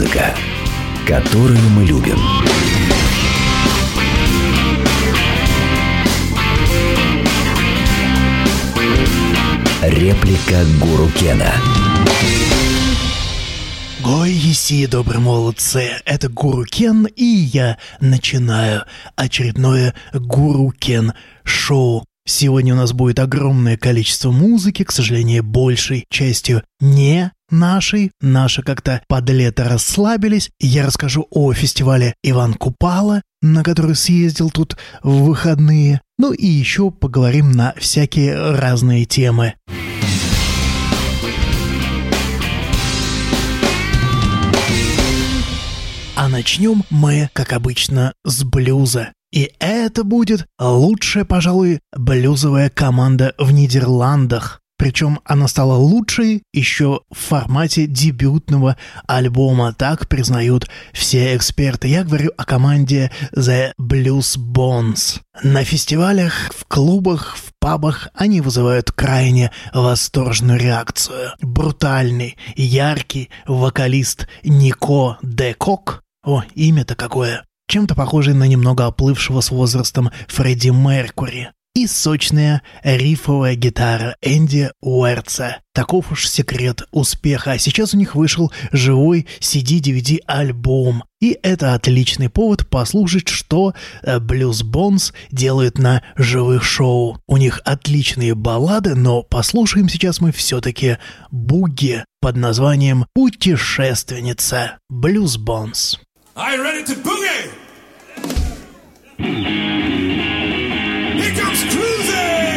Музыка, которую мы любим. Реплика Гуру Кена. Гой, еси, добрые молодцы, это Гуру Кен, и я начинаю очередное Гуру Кен шоу. Сегодня у нас будет огромное количество музыки, к сожалению, большей частью не нашей. Наши как-то под лето расслабились. Я расскажу о фестивале Иван Купала, на который съездил тут в выходные. Ну и еще поговорим на всякие разные темы. А начнем мы, как обычно, с блюза. И это будет лучшая, пожалуй, блюзовая команда в Нидерландах. Причем она стала лучшей еще в формате дебютного альбома, так признают все эксперты. Я говорю о команде The Blues Bones. На фестивалях, в клубах, в пабах они вызывают крайне восторженную реакцию. Брутальный, яркий вокалист Нико Декок о, имя-то какое! Чем-то похожий на немного оплывшего с возрастом Фредди Меркури. И сочная рифовая гитара Энди Уэрца. Таков уж секрет успеха. А сейчас у них вышел живой CD-DVD альбом. И это отличный повод послушать, что Blues Bones делают на живых шоу. У них отличные баллады, но послушаем сейчас мы все-таки буги под названием «Путешественница» Blues Bones. Are you ready to boogie? Here comes cruising!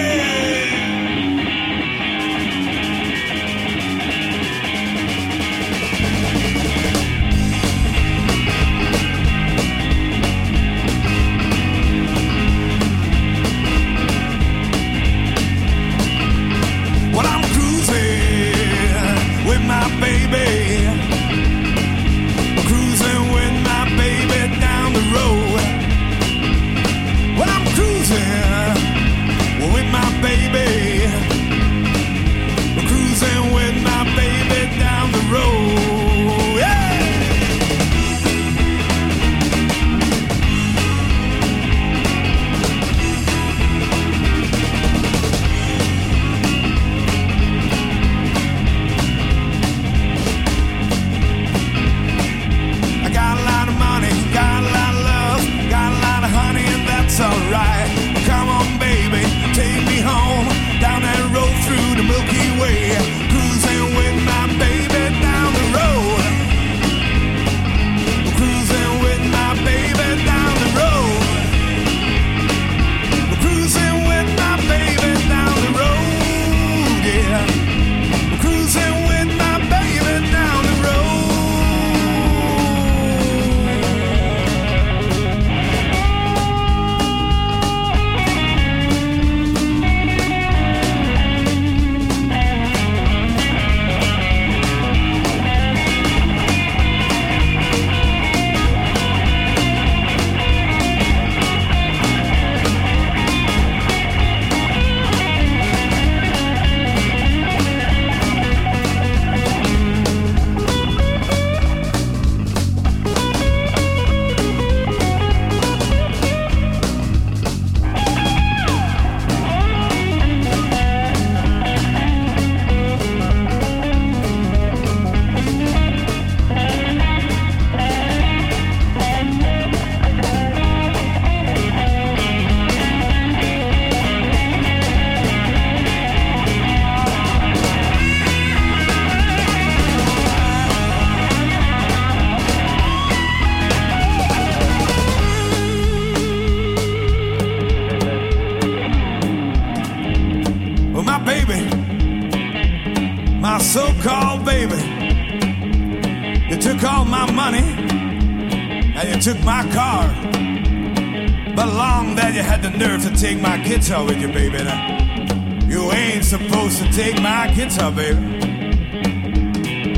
Guitar with you, baby. Now, you ain't supposed to take my guitar, baby.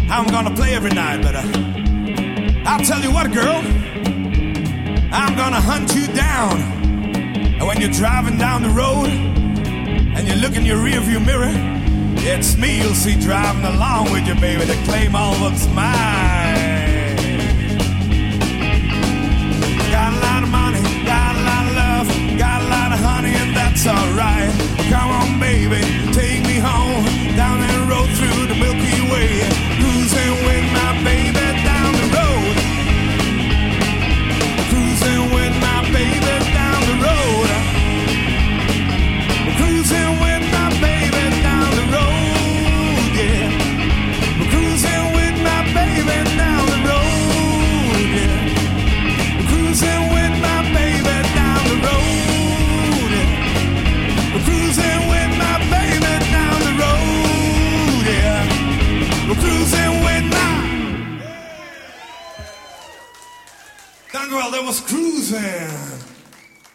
I'm gonna play every night, but uh, I'll tell you what, girl, I'm gonna hunt you down. And when you're driving down the road, and you look in your rearview mirror, it's me you'll see driving along with you, baby, to claim all what's mine.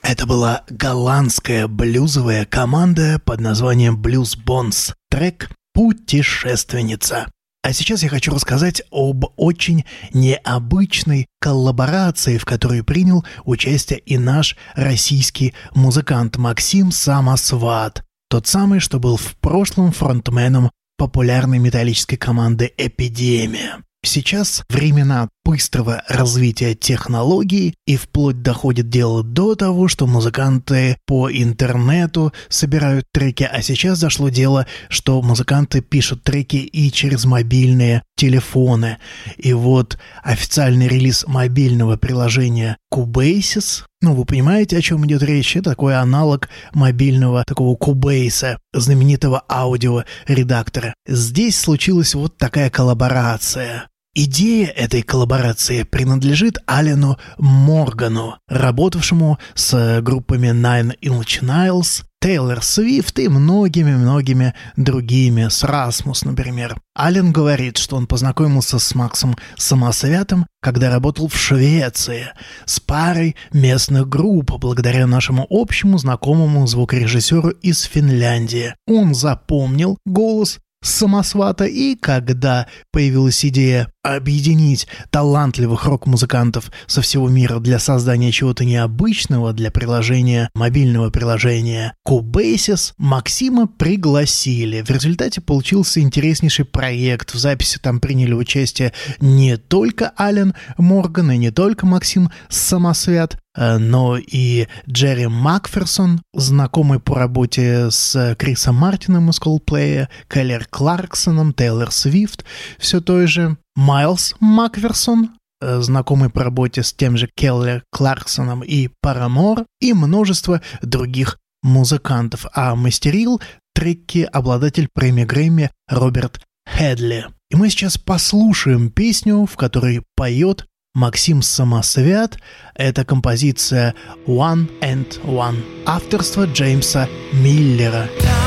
Это была голландская блюзовая команда под названием Blues Bones. Трек «Путешественница». А сейчас я хочу рассказать об очень необычной коллаборации, в которой принял участие и наш российский музыкант Максим Самосват. Тот самый, что был в прошлом фронтменом популярной металлической команды «Эпидемия». Сейчас времена быстрого развития технологий и вплоть доходит дело до того, что музыканты по интернету собирают треки, а сейчас дошло дело, что музыканты пишут треки и через мобильные телефоны. И вот официальный релиз мобильного приложения Cubasis, ну вы понимаете, о чем идет речь, это такой аналог мобильного такого Cubase, знаменитого аудиоредактора. Здесь случилась вот такая коллаборация. Идея этой коллаборации принадлежит Алену Моргану, работавшему с группами Nine Inch Nails, Тейлор Свифт и многими-многими другими, с Расмус, например. Ален говорит, что он познакомился с Максом Самосвятым, когда работал в Швеции, с парой местных групп, благодаря нашему общему знакомому звукорежиссеру из Финляндии. Он запомнил голос самосвата, и когда появилась идея объединить талантливых рок-музыкантов со всего мира для создания чего-то необычного для приложения, мобильного приложения Cubasis, Максима пригласили. В результате получился интереснейший проект. В записи там приняли участие не только Ален Морган и не только Максим Самосвят, но и Джерри Макферсон, знакомый по работе с Крисом Мартином из Coldplay, Келлер Кларксоном, Тейлор Свифт, все той же Майлз Макферсон, э, знакомый по работе с тем же Келлер Кларксоном и Парамор, и множество других музыкантов, а мастерил треки обладатель премии Грэмми Роберт Хедли. И мы сейчас послушаем песню, в которой поет Максим Самосвят – это композиция «One and One» авторства Джеймса Миллера. Maybe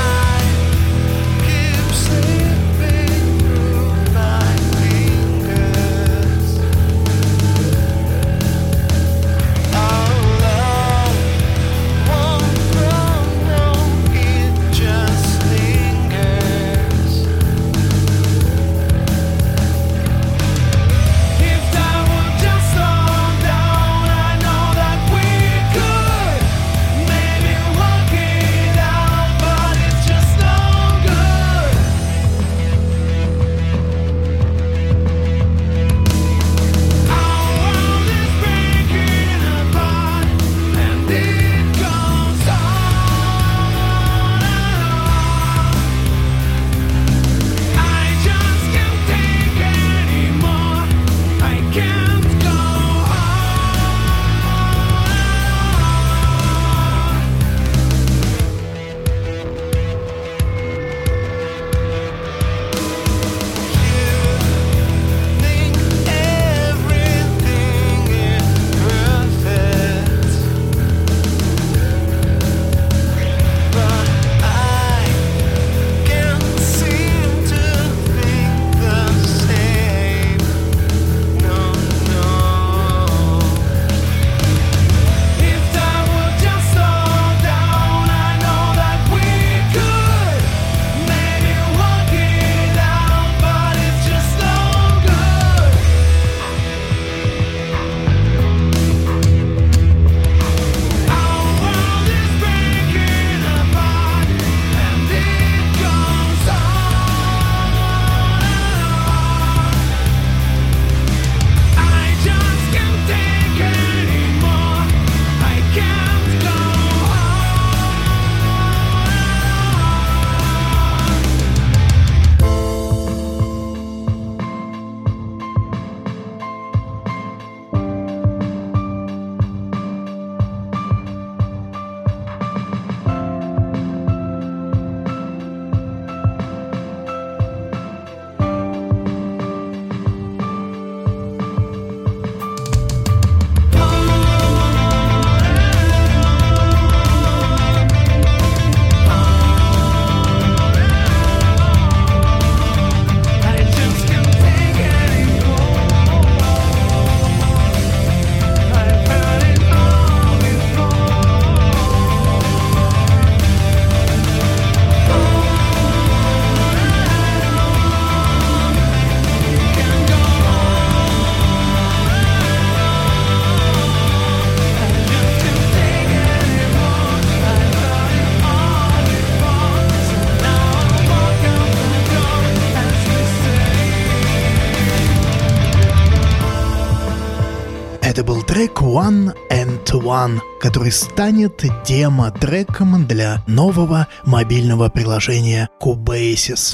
трек One and One, который станет демо-треком для нового мобильного приложения Cubasis.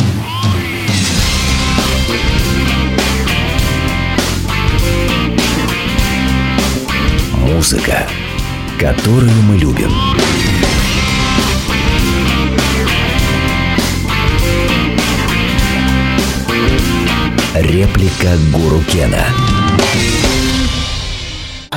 Музыка, которую мы любим. Реплика Гуру Кена.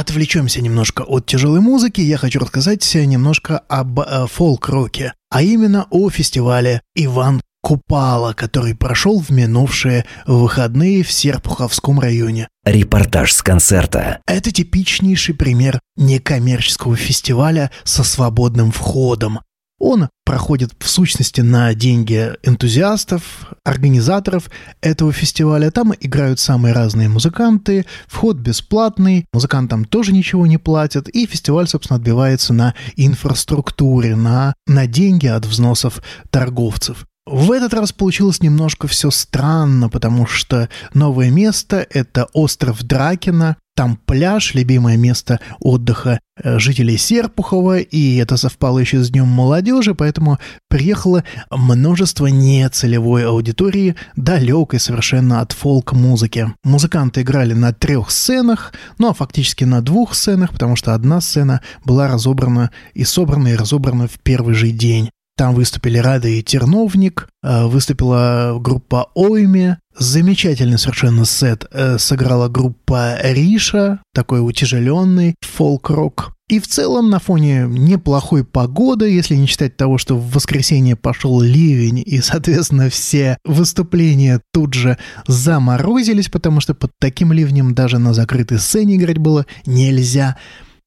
Отвлечемся немножко от тяжелой музыки. Я хочу рассказать немножко об э, фолк-роке, а именно о фестивале Иван Купала, который прошел в минувшие выходные в Серпуховском районе. Репортаж с концерта. Это типичнейший пример некоммерческого фестиваля со свободным входом. Он проходит в сущности на деньги энтузиастов, организаторов этого фестиваля. Там играют самые разные музыканты, вход бесплатный, музыкантам тоже ничего не платят, и фестиваль, собственно, отбивается на инфраструктуре, на, на деньги от взносов торговцев. В этот раз получилось немножко все странно, потому что новое место — это остров Дракина, там пляж, любимое место отдыха э, жителей Серпухова, и это совпало еще с Днем молодежи, поэтому приехало множество нецелевой аудитории, далекой совершенно от фолк-музыки. Музыканты играли на трех сценах, ну а фактически на двух сценах, потому что одна сцена была разобрана и собрана и разобрана в первый же день. Там выступили Рада и Терновник, э, выступила группа Ойме, замечательный совершенно сет э, сыграла группа Риша, такой утяжеленный фолк-рок. И в целом на фоне неплохой погоды, если не считать того, что в воскресенье пошел ливень, и, соответственно, все выступления тут же заморозились, потому что под таким ливнем даже на закрытой сцене играть было нельзя.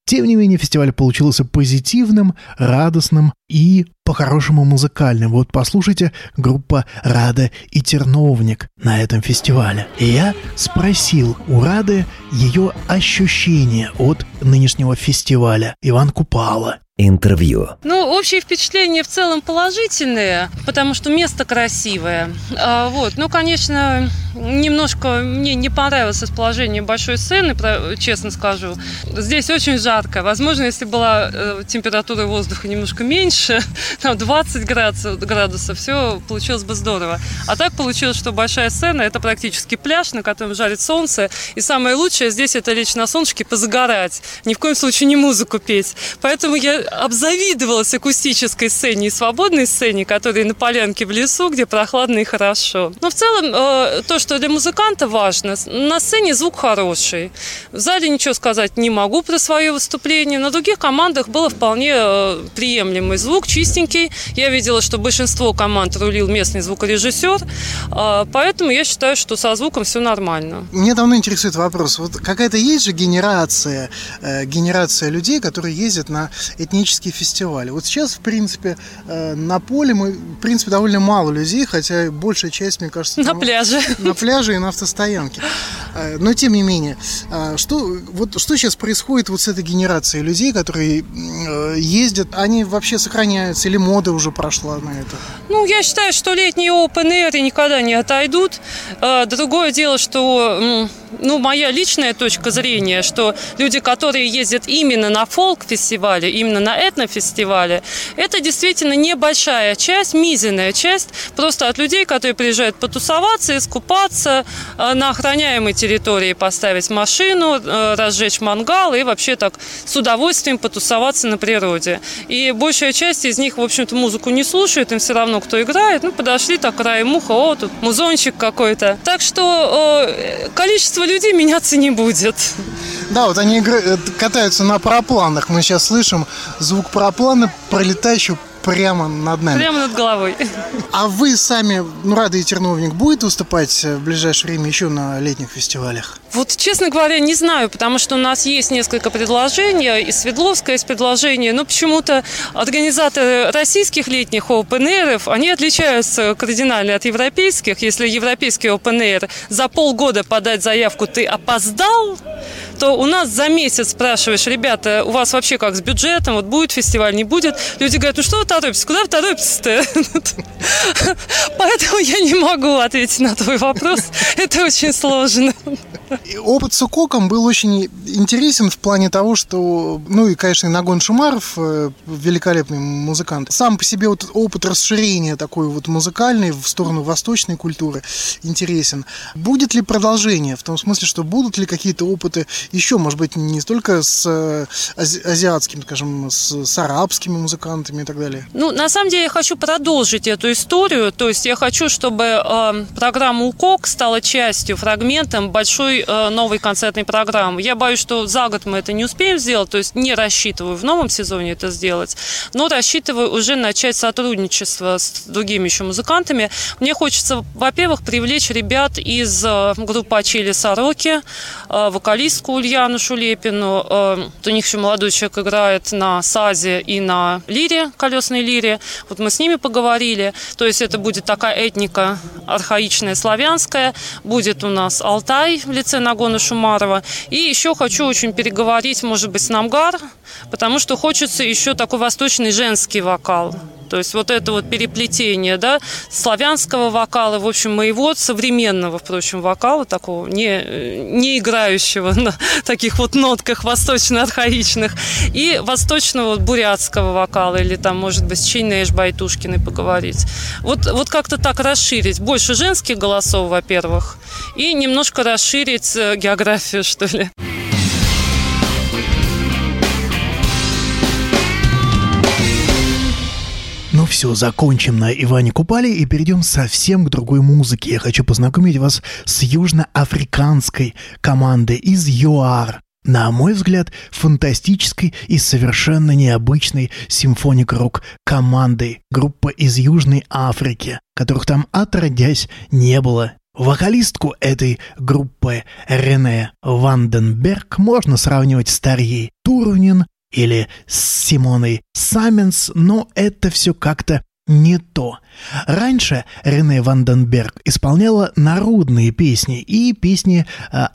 Тем не менее, фестиваль получился позитивным, радостным и по-хорошему музыкальным. Вот послушайте группа «Рада и Терновник» на этом фестивале. И я спросил у Рады ее ощущения от нынешнего фестиваля Иван Купала. Интервью. Ну, общие впечатления в целом положительные, потому что место красивое. А, вот, ну, конечно, немножко мне не понравилось расположение большой сцены, честно скажу. Здесь очень жарко. Возможно, если была э, температура воздуха немножко меньше, там 20 градусов, градусов, все получилось бы здорово. А так получилось, что большая сцена – это практически пляж, на котором жарит солнце. И самое лучшее здесь – это лечь на солнышке, позагорать. Ни в коем случае не музыку петь. Поэтому я обзавидовалась акустической сцене и свободной сцене, которые на полянке в лесу, где прохладно и хорошо. Но в целом э, то, что для музыканта важно, на сцене звук хороший. В зале ничего сказать не могу про свое выступление. На других командах было вполне э, приемлемый звук, чистенький. Я видела, что большинство команд рулил местный звукорежиссер, э, поэтому я считаю, что со звуком все нормально. Мне давно интересует вопрос. Вот какая-то есть же генерация, генерация людей, которые ездят на этнические этнические фестивали. Вот сейчас, в принципе, э, на поле мы, в принципе, довольно мало людей, хотя большая часть, мне кажется... На пляже. На пляже и на автостоянке. Э, но, тем не менее, э, что, вот, что сейчас происходит вот с этой генерацией людей, которые ездят? Они вообще сохраняются или мода уже прошла на это? Ну, я считаю, что летние open air никогда не отойдут. Другое дело, что ну, моя личная точка зрения, что люди, которые ездят именно на фолк-фестивале, именно на этнофестивале, это действительно небольшая часть, мизерная часть просто от людей, которые приезжают потусоваться, искупаться, э, на охраняемой территории поставить машину, э, разжечь мангал и вообще так с удовольствием потусоваться на природе. И большая часть из них, в общем-то, музыку не слушает, им все равно, кто играет. Ну, подошли так, краем муха, о, тут музончик какой-то. Так что э, количество людей меняться не будет. Да, вот они э, катаются на парапланах. Мы сейчас слышим звук параплана, пролетающего прямо над нами. Прямо над головой. А вы сами, ну, Рада и Терновник, будет выступать в ближайшее время еще на летних фестивалях? Вот, честно говоря, не знаю, потому что у нас есть несколько предложений, и Свердловское есть предложение, но почему-то организаторы российских летних open air, они отличаются кардинально от европейских. Если европейский open air за полгода подать заявку ты опоздал, то у нас за месяц спрашиваешь, ребята, у вас вообще как с бюджетом, вот будет фестиваль, не будет? Люди говорят, ну что вы торопитесь, куда вы торопитесь-то? Поэтому я не могу ответить на твой вопрос, это очень сложно. Опыт с Укоком был очень интересен в плане того, что, ну и, конечно, Нагон Шумаров, э, великолепный музыкант, сам по себе вот опыт расширения такой вот музыкальный в сторону восточной культуры интересен. Будет ли продолжение? В том смысле, что будут ли какие-то опыты еще, может быть, не столько с э, ази- азиатским, скажем, с, с арабскими музыкантами и так далее? Ну, на самом деле, я хочу продолжить эту историю. То есть я хочу, чтобы э, программа УКОК стала частью, фрагментом большой э, новой концертной программы. Я боюсь, что за год мы это не успеем сделать, то есть не рассчитываю в новом сезоне это сделать, но рассчитываю уже начать сотрудничество с другими еще музыкантами. Мне хочется, во-первых, привлечь ребят из э, группы Ачели Сороки, э, вокалистку Ульяну Шулепину. Э, у них еще молодой человек играет на сазе и на лире, колесной лире. Вот мы с ними поговорили. То есть это будет такая этника архаичная, славянская. Будет у нас Алтай в лице Нагона Шумарова. И еще хочу очень переговорить, может быть, с Намгар, потому что хочется еще такой восточный женский вокал. То есть вот это вот переплетение, да, славянского вокала, в общем, моего современного, впрочем, вокала, такого не, не играющего на таких вот нотках восточно-архаичных, и восточного бурятского вокала, или там, может быть, с Чейнеш Байтушкиной поговорить. Вот, вот как-то так расширить. Больше женских голосов, во-первых, и немножко расширить э, географию, что ли. Ну все, закончим на Иване Купале и перейдем совсем к другой музыке. Я хочу познакомить вас с южноафриканской командой из ЮАР. На мой взгляд, фантастической и совершенно необычной симфоник-рок командой группа из Южной Африки, которых там отродясь не было. Вокалистку этой группы Рене Ванденберг можно сравнивать с Тарьей Турунин или с Симоной Саменс, но это все как-то не то. Раньше Рене Ванденберг исполняла народные песни и песни э,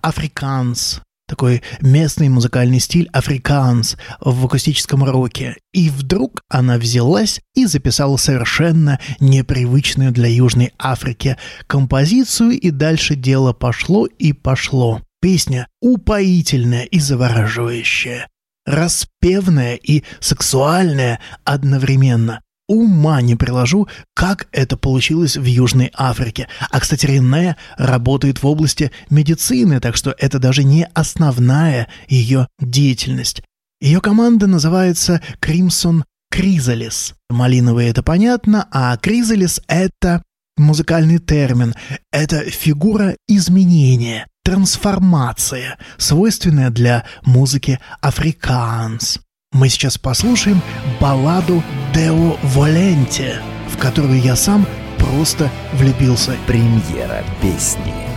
такой местный музыкальный стиль африканс в акустическом роке. И вдруг она взялась и записала совершенно непривычную для Южной Африки композицию, и дальше дело пошло и пошло. Песня упоительная и завораживающая распевная и сексуальная одновременно. Ума не приложу, как это получилось в Южной Африке. А, кстати, Рене работает в области медицины, так что это даже не основная ее деятельность. Ее команда называется Crimson Chrysalis. Малиновый это понятно, а Chrysalis это музыкальный термин. Это фигура изменения, трансформация, свойственная для музыки африканс. Мы сейчас послушаем балладу «Део Воленте», в которую я сам просто влюбился. Премьера песни.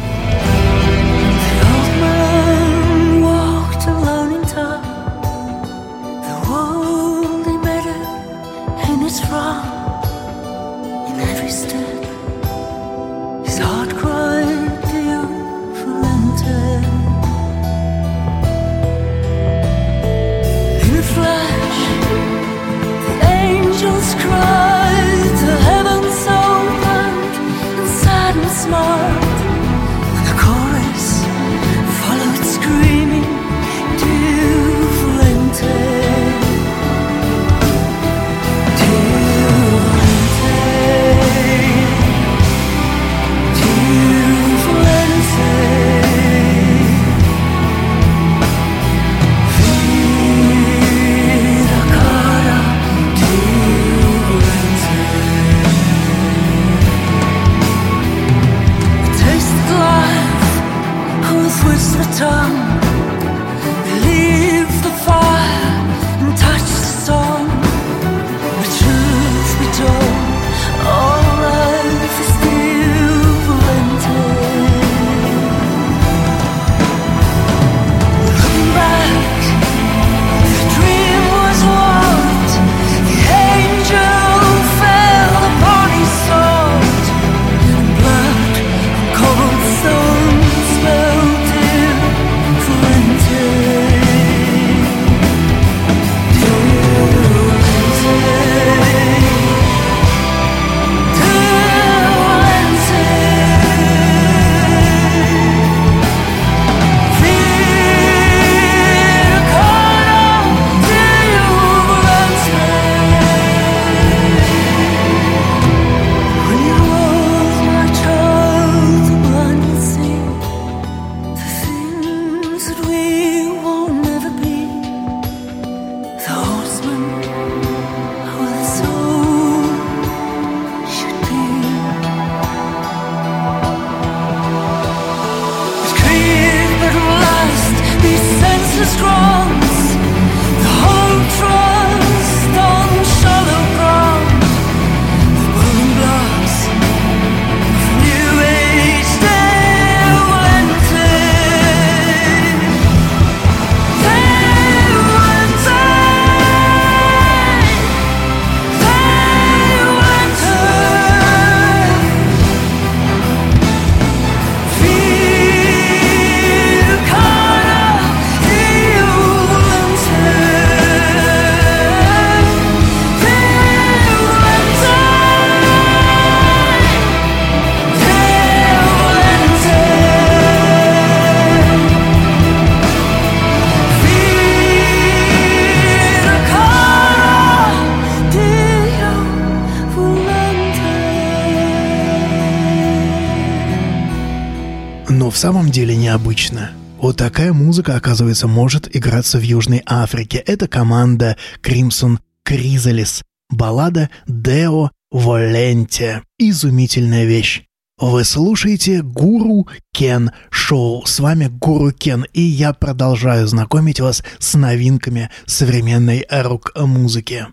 Самом деле необычно. Вот такая музыка, оказывается, может играться в Южной Африке. Это команда Crimson Chrysalis. Баллада «Део Воленте». Изумительная вещь. Вы слушаете Гуру Кен Шоу. С вами Гуру Кен, и я продолжаю знакомить вас с новинками современной рок-музыки.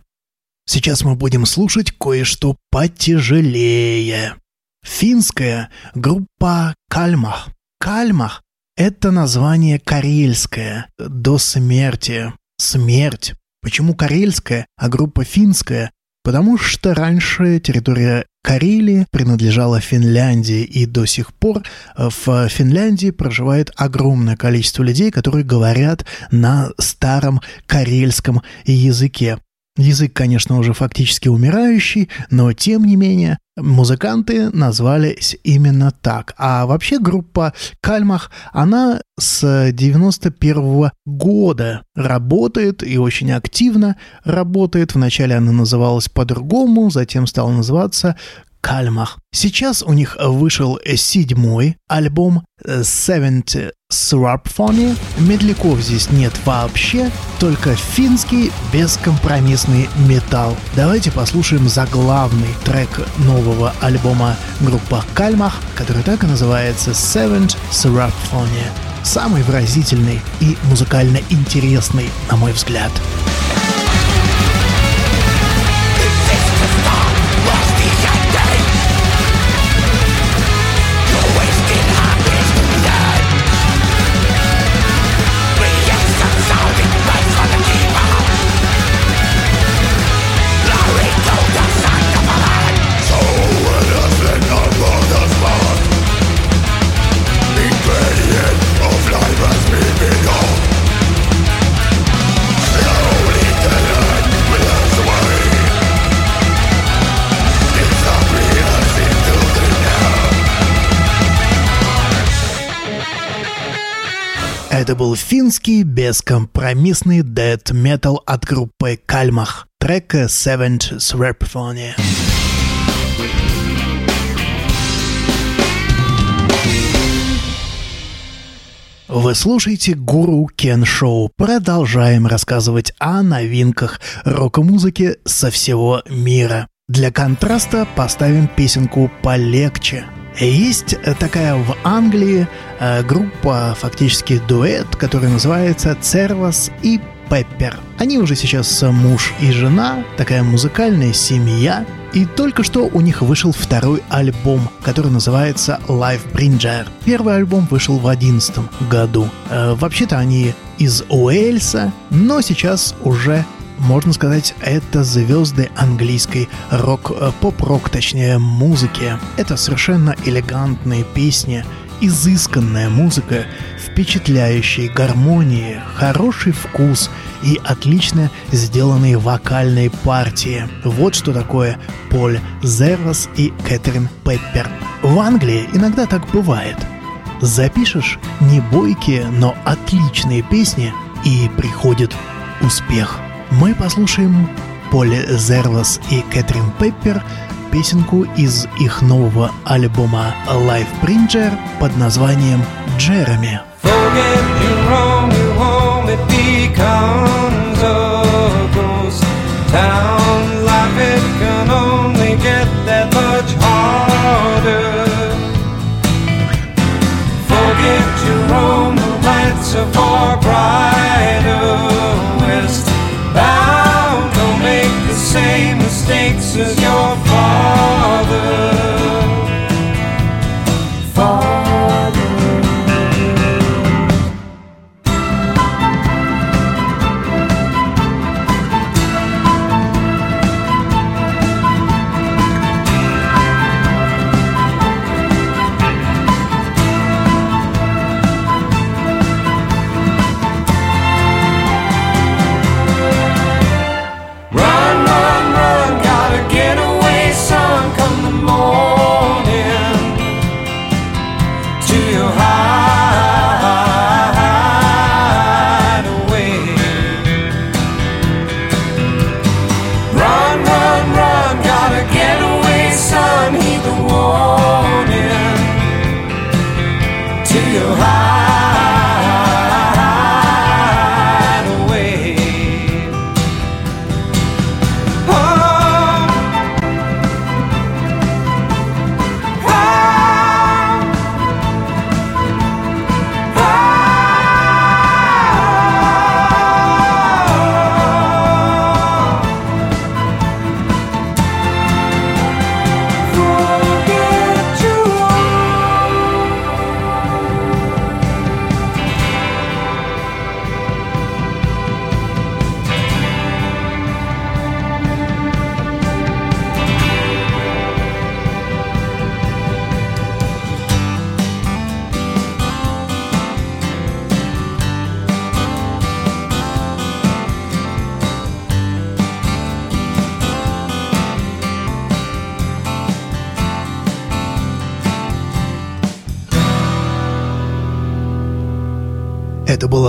Сейчас мы будем слушать кое-что потяжелее. Финская группа Кальмах. Кальмах – это название карельское, до смерти. Смерть. Почему карельская, а группа финская? Потому что раньше территория Карелии принадлежала Финляндии, и до сих пор в Финляндии проживает огромное количество людей, которые говорят на старом карельском языке. Язык, конечно, уже фактически умирающий, но тем не менее музыканты назвались именно так. А вообще группа Кальмах, она с 91 -го года работает и очень активно работает. Вначале она называлась по-другому, затем стала называться Кальмах. Сейчас у них вышел седьмой альбом Seventh Swarpphony. Медляков здесь нет вообще, только финский бескомпромиссный металл. Давайте послушаем заглавный трек нового альбома группа Кальмах, который так и называется Seventh Swarpphony. Самый выразительный и музыкально интересный, на мой взгляд. Это был финский бескомпромиссный дэт метал от группы Кальмах. Трек Seventh Swarpphony. Вы слушаете Гуру Кен Шоу. Продолжаем рассказывать о новинках рок-музыки со всего мира. Для контраста поставим песенку полегче – есть такая в Англии э, группа, фактически дуэт, который называется Цервас и Пеппер. Они уже сейчас муж и жена, такая музыкальная семья. И только что у них вышел второй альбом, который называется Life Bringer. Первый альбом вышел в 2011 году. Э, вообще-то они из Уэльса, но сейчас уже можно сказать, это звезды английской рок, поп-рок, точнее, музыки. Это совершенно элегантные песни, изысканная музыка, впечатляющие гармонии, хороший вкус и отлично сделанные вокальные партии. Вот что такое Поль Зервас и Кэтрин Пеппер. В Англии иногда так бывает. Запишешь не бойкие, но отличные песни, и приходит успех – мы послушаем Поле Зерлас и Кэтрин Пеппер песенку из их нового альбома Life Bringer под названием «Джереми». Are far brighter. mistakes is your fault.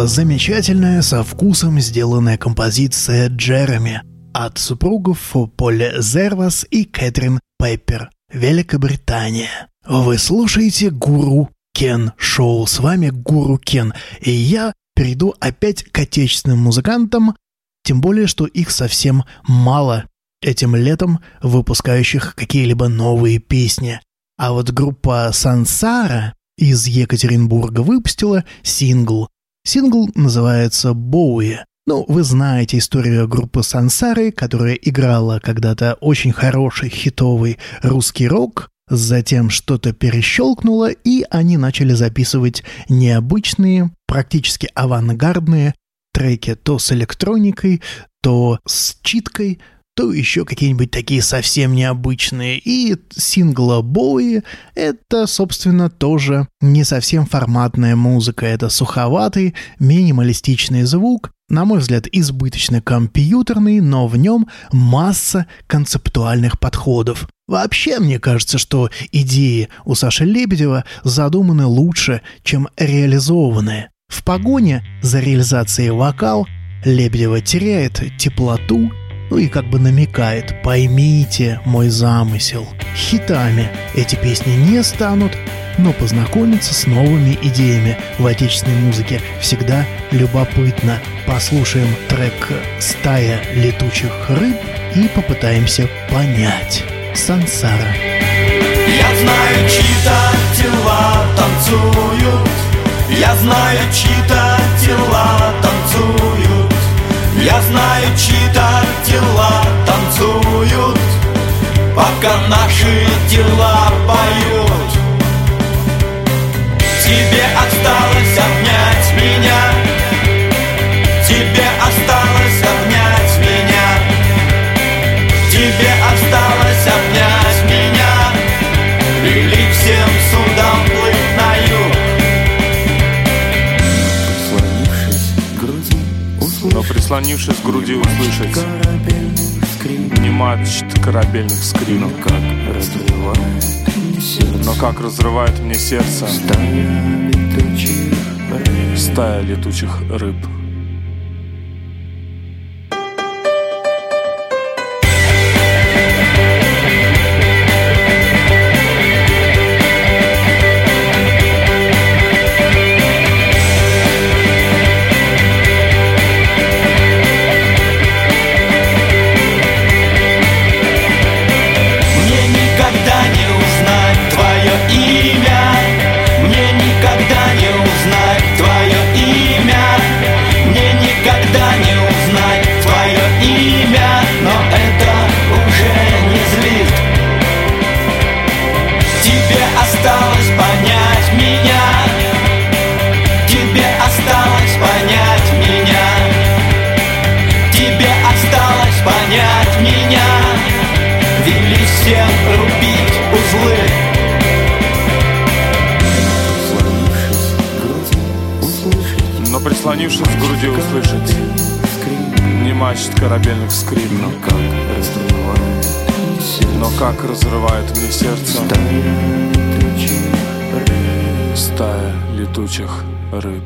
Была замечательная, со вкусом сделанная композиция Джереми от супругов Поля Зервас и Кэтрин Пайпер, Великобритания. Вы слушаете «Гуру Кен Шоу». С вами Гуру Кен. И я перейду опять к отечественным музыкантам, тем более, что их совсем мало этим летом выпускающих какие-либо новые песни. А вот группа «Сансара» из Екатеринбурга выпустила сингл. Сингл называется «Боуи». Ну, вы знаете историю группы Сансары, которая играла когда-то очень хороший хитовый русский рок, затем что-то перещелкнуло, и они начали записывать необычные, практически авангардные треки то с электроникой, то с читкой, то еще какие-нибудь такие совсем необычные. И сингла Бои — это, собственно, тоже не совсем форматная музыка. Это суховатый, минималистичный звук, на мой взгляд, избыточно компьютерный, но в нем масса концептуальных подходов. Вообще, мне кажется, что идеи у Саши Лебедева задуманы лучше, чем реализованы. В погоне за реализацией вокал Лебедева теряет теплоту ну и как бы намекает «поймите мой замысел». Хитами эти песни не станут, но познакомиться с новыми идеями в отечественной музыке всегда любопытно. Послушаем трек «Стая летучих рыб» и попытаемся понять. Сансара. Я знаю, чьи-то тела танцуют Я знаю, чьи-то тела танцуют я знаю, чьи-то тела танцуют Пока наши дела поют. Тебе осталось прислонившись к груди услышать. Не мачт корабельных скрин, но как разрывает мне сердце. Стая летучих рыб. Прислонившись к груди услышать не мачт корабельных скрин, но как разрывает мне сердце? Стая летучих рыб.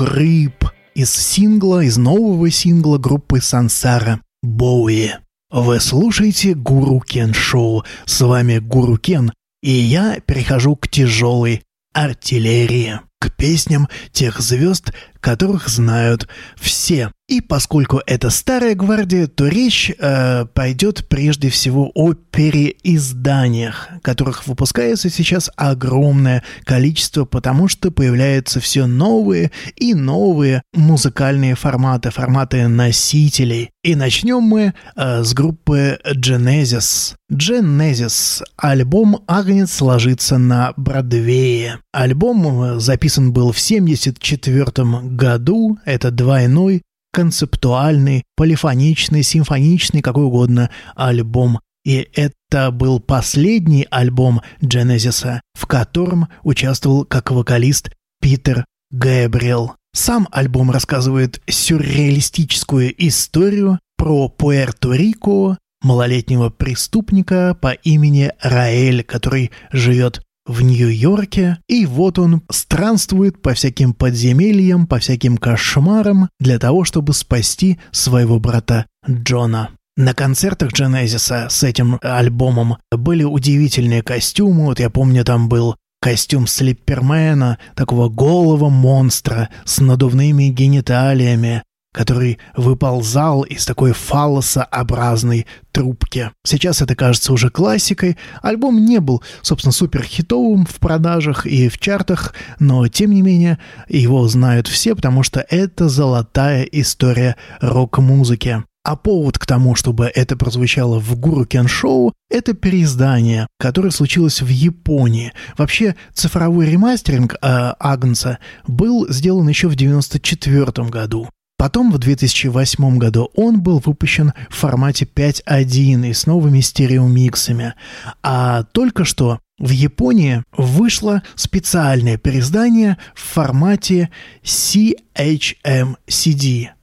Рыб из сингла, из нового сингла группы Сансара Боуи. Вы слушаете Гуру Кен Шоу. С вами Гуру Кен, и я перехожу к тяжелой артиллерии, к песням тех звезд, которых знают все. И поскольку это старая гвардия, то речь э, пойдет прежде всего о переизданиях, которых выпускается сейчас огромное количество, потому что появляются все новые и новые музыкальные форматы, форматы носителей. И начнем мы э, с группы Genesis. Genesis. Альбом «Агнец ложится на Бродвее». Альбом э, записан был в 1974 году. Это двойной концептуальный, полифоничный, симфоничный, какой угодно альбом. И это был последний альбом Дженезиса, в котором участвовал как вокалист Питер Гэбриэл. Сам альбом рассказывает сюрреалистическую историю про Пуэрто-Рико, малолетнего преступника по имени Раэль, который живет в Нью-Йорке, и вот он странствует по всяким подземельям, по всяким кошмарам для того, чтобы спасти своего брата Джона. На концертах Дженезиса с этим альбомом были удивительные костюмы. Вот я помню, там был костюм Слиппермена, такого голого монстра с надувными гениталиями который выползал из такой фаллосообразной трубки. Сейчас это кажется уже классикой. Альбом не был, собственно, супер хитовым в продажах и в чартах, но, тем не менее, его знают все, потому что это золотая история рок-музыки. А повод к тому, чтобы это прозвучало в Гуру Кен Шоу, это переиздание, которое случилось в Японии. Вообще, цифровой ремастеринг э, Агнца был сделан еще в 1994 году. Потом в 2008 году он был выпущен в формате 5.1 и с новыми стереомиксами. А только что в Японии вышло специальное переиздание в формате CHM-CD,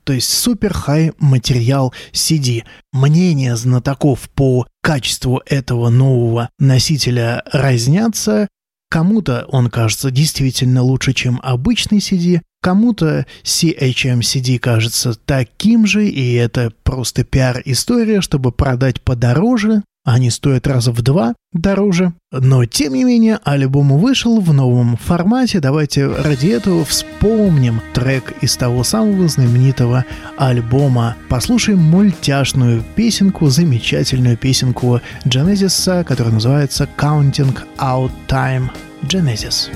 то есть Super High Material CD. Мнения знатоков по качеству этого нового носителя разнятся. Кому-то он кажется действительно лучше, чем обычный CD, Кому-то CHMCD кажется таким же, и это просто пиар-история, чтобы продать подороже, они стоят раза в два дороже. Но, тем не менее, альбом вышел в новом формате. Давайте ради этого вспомним трек из того самого знаменитого альбома. Послушаем мультяшную песенку, замечательную песенку Genesis, которая называется «Counting Out Time». Genesis.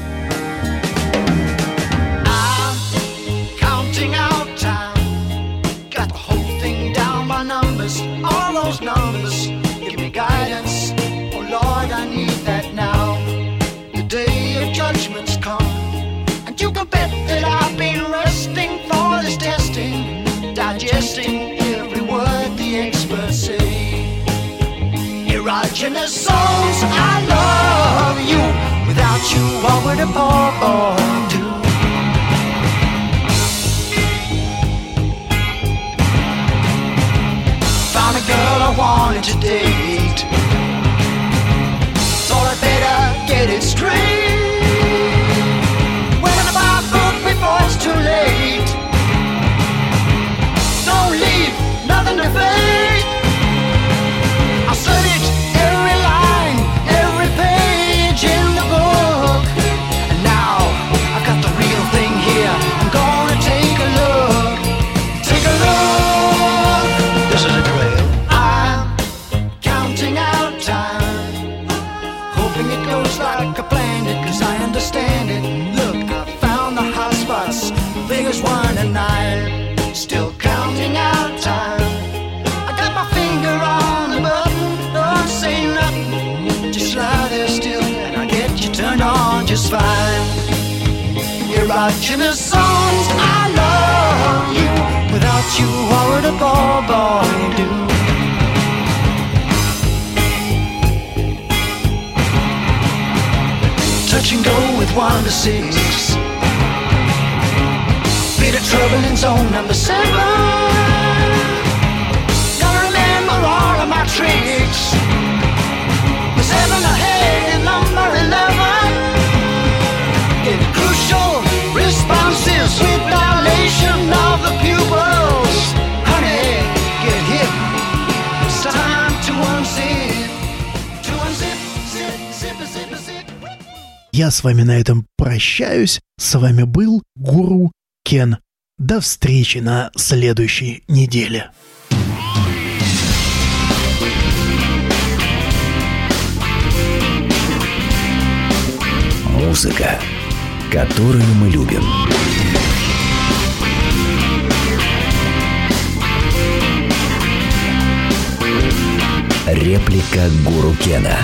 those numbers. Give me guidance. Oh Lord, I need that now. The day of judgment's come. And you can bet that I've been resting for this testing, digesting every word the experts say. Erogenous souls, I love you. Without you, what would a poor boy do? Wanted to date. Thought I'd better get it straight. Erogenous songs. I love you. Without you, what would a poor boy do? Touch and go with one to six. Bit of trouble in zone number seven. Gotta remember all of my tricks. Я с вами на этом прощаюсь. С вами был Гуру Кен. До встречи на следующей неделе. Музыка, которую мы любим. Реплика Гуру Кена.